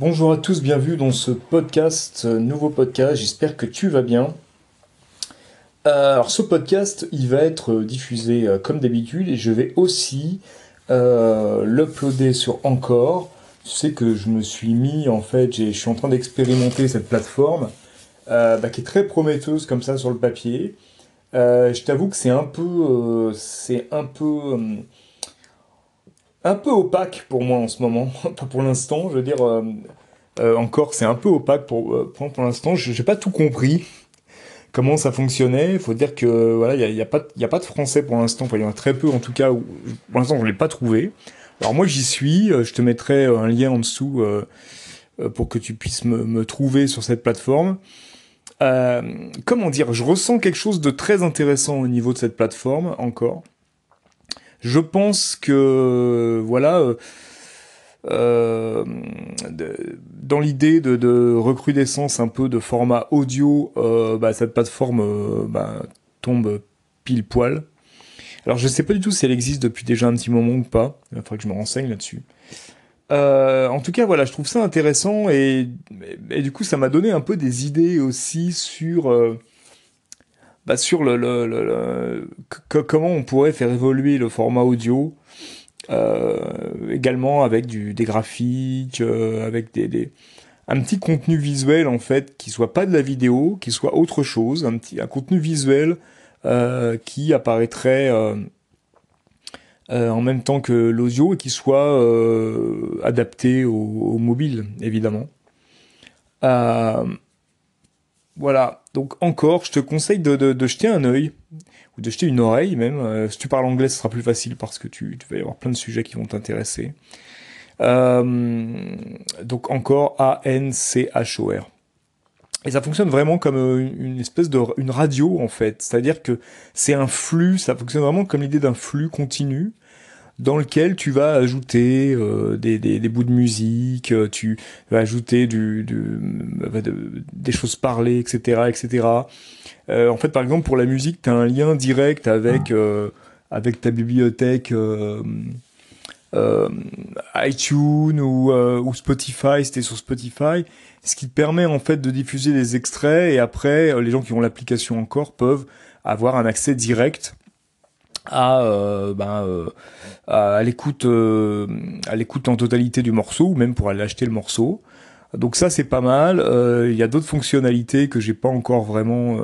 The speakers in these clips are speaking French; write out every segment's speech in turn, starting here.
Bonjour à tous, bienvenue dans ce podcast, euh, nouveau podcast, j'espère que tu vas bien. Euh, alors ce podcast, il va être diffusé euh, comme d'habitude et je vais aussi l'uploader sur Encore. Tu sais que je me suis mis, en fait, je suis en train d'expérimenter cette plateforme bah, qui est très prometteuse comme ça sur le papier. je t'avoue que c'est un peu... c'est un peu un peu opaque pour moi en ce moment, pas pour l'instant, je veux dire, euh, euh, encore c'est un peu opaque pour, euh, pour, l'instant, je n'ai pas tout compris comment ça fonctionnait, il faut dire que voilà, il n'y a, a, pas, a pas de français pour l'instant, il y en a très peu en tout cas, pour l'instant je ne l'ai pas trouvé. Alors moi j'y suis, je te mettrai un lien en dessous pour que tu puisses me trouver sur cette plateforme. comment dire, je ressens quelque chose de très intéressant au niveau de cette plateforme encore. Je pense que voilà. Euh, euh dans l'idée de, de, recrudescence un peu de format audio, euh, bah, cette plateforme euh, bah, tombe pile poil. Alors je sais pas du tout si elle existe depuis déjà un petit moment ou pas. Il faudrait que je me renseigne là-dessus. En tout cas, voilà, je trouve ça intéressant et, et, du coup, ça m'a donné un peu des idées aussi sur bah, sur le, le, le, comment on pourrait faire évoluer le format audio, euh, également avec du, des graphiques, euh, avec des, des, un petit contenu visuel en fait qui soit pas de la vidéo, qui soit autre chose, un petit un contenu visuel euh, qui apparaîtrait euh, euh, en même temps que l'audio et qui soit adapté au, au, mobile évidemment. Voilà, donc encore, je te conseille de, de, jeter un œil, ou de jeter une oreille même. Euh, si tu parles anglais, ce sera plus facile parce que tu, tu vas y avoir plein de sujets qui vont t'intéresser. Euh, donc encore A-N-C-H-O-R. Et ça fonctionne vraiment comme euh, une espèce de une radio en fait, c'est-à-dire que c'est un flux, ça fonctionne vraiment comme l'idée d'un flux continu dans lequel tu vas ajouter euh, des, des, des, bouts de musique, euh, tu vas ajouter du, du euh, des choses parlées, etc., etc. Euh, en fait, par exemple, pour la musique, tu as un lien direct avec euh, avec ta bibliothèque iTunes ou, ou Spotify, si sur Spotify, ce qui te permet en fait de diffuser des extraits et après, les gens qui ont l'application encore peuvent avoir un accès direct à euh, ben, euh, à l'écoute euh, à l'écoute en totalité du morceau ou même pour aller acheter le morceau. Donc ça c'est pas mal. Il y a d'autres fonctionnalités que j'ai pas encore vraiment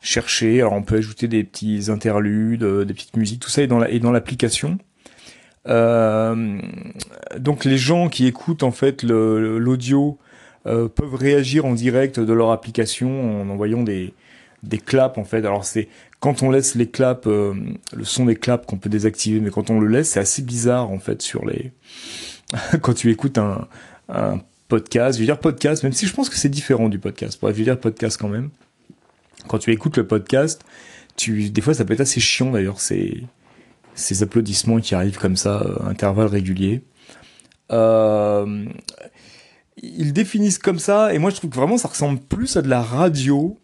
cherché on peut ajouter des petits interludes des petites musiques tout ça est dans la, dans l'application. Donc les gens qui écoutent en fait l'audio peuvent réagir en direct de leur application en envoyant des des claps en fait. Alors c'est quand on laisse les claps, euh, le son des claps qu'on peut désactiver, mais quand on le laisse, c'est assez bizarre en fait sur les. quand tu écoutes un, podcast, je veux dire podcast, même si je pense que c'est différent du podcast. Bref, je veux dire podcast quand même. Quand tu écoutes le podcast, tu des fois ça peut être assez chiant d'ailleurs ces ces applaudissements qui arrivent comme ça à intervalles réguliers. Euh, ils définissent comme ça et moi je trouve que vraiment ça ressemble plus à de la radio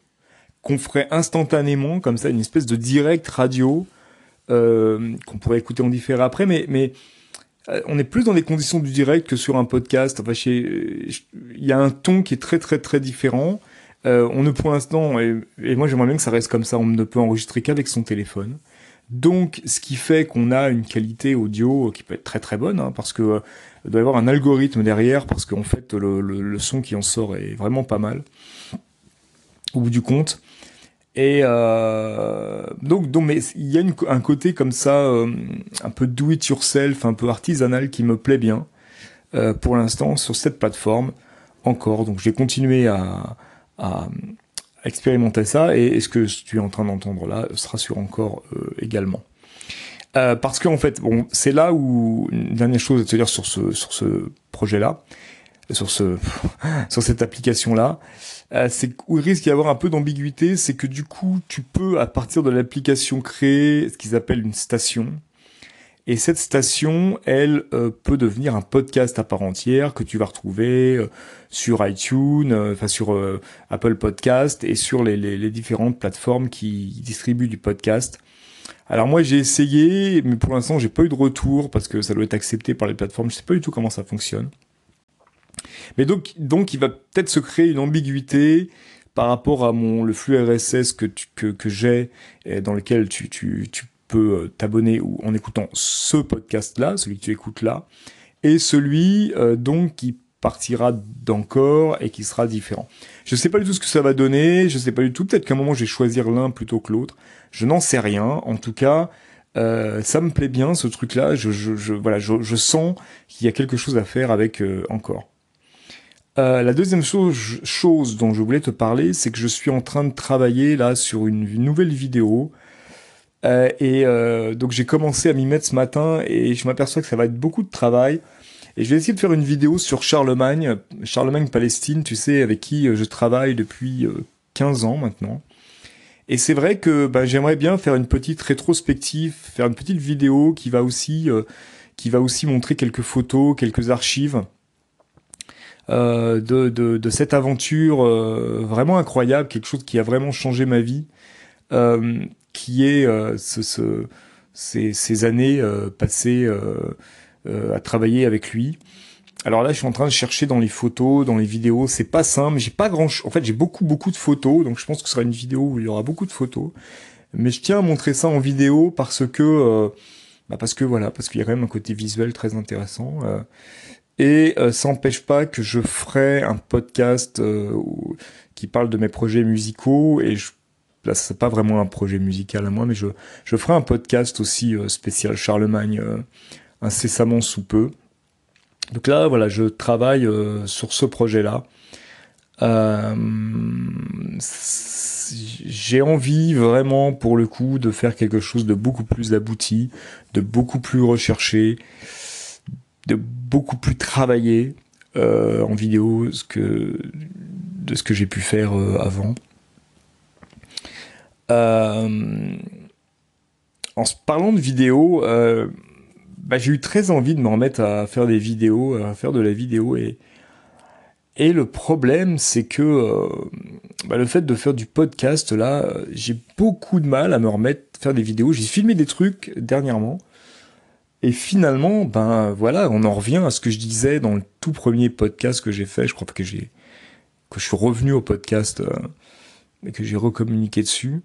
qu'on ferait instantanément, comme ça, une espèce de direct radio euh, qu'on pourrait écouter en différé après, mais, mais euh, on est plus dans les conditions du direct que sur un podcast. Enfin, il y a un ton qui est très très très différent. Euh, on ne pour l'instant, et, moi j'aimerais bien que ça reste comme ça, on ne peut enregistrer qu'avec son téléphone. Donc, ce qui fait qu'on a une qualité audio qui peut être très très bonne, hein, parce que euh, doit y avoir un algorithme derrière, parce qu'en fait le, le, le, son qui en sort est vraiment pas mal au bout du compte. Et euh, donc, donc, mais il y a une, un côté comme ça, euh, un peu do it yourself, un peu artisanal, qui me plaît bien euh, pour l'instant sur cette plateforme encore. Donc, j'ai continué à, à, expérimenter ça, et, et, ce que tu es en train d'entendre là sera sur encore euh, également. Euh, parce qu'en fait, bon, c'est là où une dernière chose à te dire sur ce sur ce projet-là, sur ce sur cette application-là. Euh, c'est où il risque d'y avoir un peu d'ambiguïté, c'est que du coup, tu peux, à partir de l'application, créer ce qu'ils appellent une station. Et cette station, elle, euh, peut devenir un podcast à part entière que tu vas retrouver euh, sur iTunes, enfin sur Apple Podcast et sur les, les, les, différentes plateformes qui distribuent du podcast. Alors moi j'ai essayé, mais pour l'instant j'ai pas eu de retour parce que ça doit être accepté par les plateformes. Je sais pas du tout comment ça fonctionne. Mais donc, donc, il va peut-être se créer une ambiguïté par rapport à mon le flux RSS que que, que j'ai dans lequel tu tu tu peux euh, t'abonner en écoutant ce podcast là, celui que tu écoutes là, et celui euh, donc qui partira d'encore et qui sera différent. Je sais pas du tout ce que ça va donner, je sais pas du tout. Peut-être qu'à un moment je vais choisir l'un plutôt que l'autre. Je n'en sais rien. En tout cas, euh, ça me plaît bien ce truc-là. Je, je, je, voilà, je, je sens qu'il y a quelque chose à faire avec encore. Euh, la deuxième chose, dont je voulais te parler, c'est que je suis en train de travailler là sur une, nouvelle vidéo. Euh, et euh, donc j'ai commencé à m'y mettre ce matin et je m'aperçois que ça va être beaucoup de travail. Et je vais essayer de faire une vidéo sur Charlemagne, Charlemagne Palestine, tu sais, avec qui je travaille depuis 15 ans maintenant. Et c'est vrai que bah, j'aimerais bien faire une petite rétrospective, faire une petite vidéo qui va aussi, qui va aussi montrer quelques photos, quelques archives de, de, de, cette aventure euh, vraiment incroyable, quelque chose qui a vraiment changé ma vie, euh, qui est ce, ce, ces, ces, années passées à travailler avec lui. Alors là, je suis en train de chercher dans les photos, dans les vidéos. C'est pas simple. J'ai pas grand. En fait, j'ai beaucoup beaucoup de photos, donc je pense que ce sera une vidéo où il y aura beaucoup de photos. Mais je tiens à montrer ça en vidéo parce que, bah parce que voilà, parce qu'il y a quand même un côté visuel très intéressant. Et euh, ça n'empêche pas que je ferai un podcast euh, qui parle de mes projets musicaux. Et je, là, c'est pas vraiment un projet musical à moi, mais je, je ferai un podcast aussi euh, spécial Charlemagne incessamment sous peu. Donc là, voilà, je travaille sur ce projet-là. j'ai envie vraiment, pour le coup, de faire quelque chose de beaucoup plus abouti, de beaucoup plus recherché beaucoup plus travailler euh, en vidéo que, de ce que j'ai pu faire euh, avant. Euh, en parlant de vidéo, bah, j'ai eu très envie de me remettre à faire des vidéos, à faire de la vidéo et et le problème, c'est que bah, le fait de faire du podcast, là, j'ai beaucoup de mal à me remettre faire des vidéos. J'ai filmé des trucs dernièrement, et finalement, ben voilà, on en revient à ce que je disais dans le tout premier podcast que j'ai fait. Je crois que j'ai que je suis revenu au podcast euh, et que j'ai recommuniqué dessus.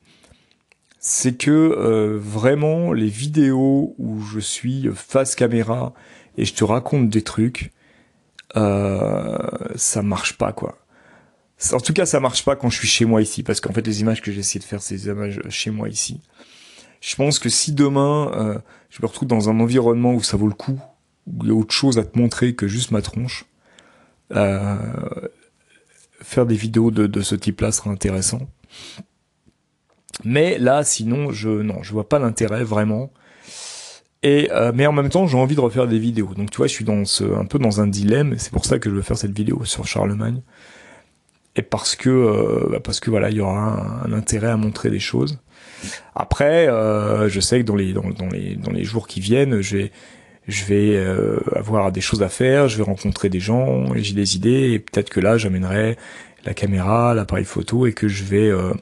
C'est que euh, vraiment les vidéos où je suis face caméra et je te raconte des trucs, euh, ça marche pas quoi. En tout cas, ça marche pas quand je suis chez moi ici, parce qu'en fait, les images que j'essaie de faire, c'est des images chez moi ici. Je pense que si demain euh, je me retrouve dans un environnement où ça vaut le coup, où il y a autre chose à te montrer que juste ma tronche, euh, faire des vidéos de, de ce type-là sera intéressant. Mais là, sinon, je non, je vois pas l'intérêt vraiment. Et euh, mais en même temps, j'ai envie de refaire des vidéos. Donc tu vois, je suis dans ce, un peu dans un dilemme. C'est pour ça que je veux faire cette vidéo sur Charlemagne. Et parce que euh, bah, parce que voilà, il y aura un, un, intérêt à montrer des choses. Après, euh, je sais que dans les, dans, les, dans les jours qui viennent, je vais, je vais euh, avoir des choses à faire, je vais rencontrer des gens, j'ai des idées, et peut-être que là, j'amènerai la caméra, l'appareil photo, et que je vais, euh,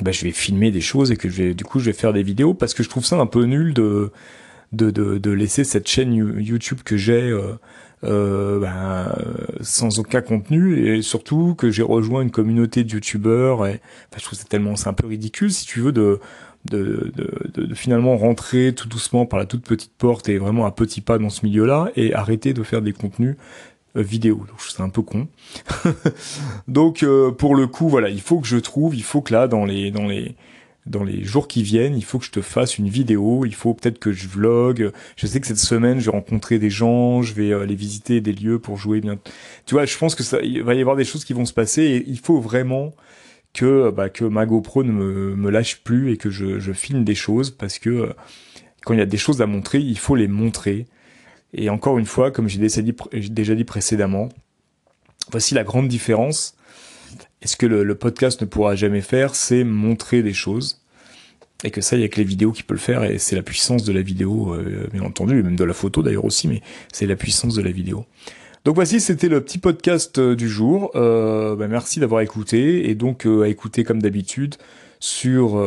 bah, je vais filmer des choses, et que je vais, du coup, je vais faire des vidéos, parce que je trouve ça un peu nul de, de, de, de laisser cette chaîne YouTube que j'ai euh, ben, sans aucun contenu et surtout que j'ai rejoint une communauté de youtubeurs et je trouve c'est tellement c'est un peu ridicule si tu veux de de, de, de, finalement rentrer tout doucement par la toute petite porte et vraiment un petit pas dans ce milieu-là et arrêter de faire des contenus euh, vidéo. Donc c'est un peu con. Donc euh, pour le coup, voilà, il faut que je trouve, il faut que là dans les dans les dans les jours qui viennent, il faut que je te fasse une vidéo, il faut peut-être que je vlog. Je sais que cette semaine, je vais rencontrer des gens, je vais aller visiter des lieux pour jouer bien. Tu vois, je pense que ça, il va y avoir des choses qui vont se passer et il faut vraiment que bah, que ma GoPro ne me, me lâche plus et que je, je filme des choses parce que euh, quand il y a des choses à montrer, il faut les montrer. Et encore une fois, comme j'ai déjà dit précédemment, voici la grande différence et ce que le, podcast ne pourra jamais faire, c'est montrer des choses. Et que ça, il y a que les vidéos qui peuvent le faire, et c'est la puissance de la vidéo, euh, bien entendu, et même de la photo d'ailleurs aussi, mais c'est la puissance de la vidéo. Donc voici, c'était le petit podcast euh, du jour. Euh, bah, merci d'avoir écouté, et donc à écouter comme d'habitude sur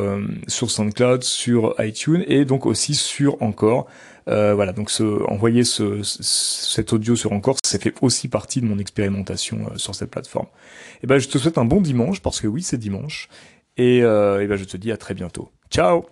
sur SoundCloud, sur iTunes, et donc aussi sur encore Euh, voilà, donc ce, envoyer ce, cet audio sur Encore, ça fait aussi partie de mon expérimentation euh, sur cette plateforme. Et eh ben, je te souhaite un bon dimanche parce que oui, c'est dimanche. Et, euh, et ben, je te dis à très bientôt. Ciao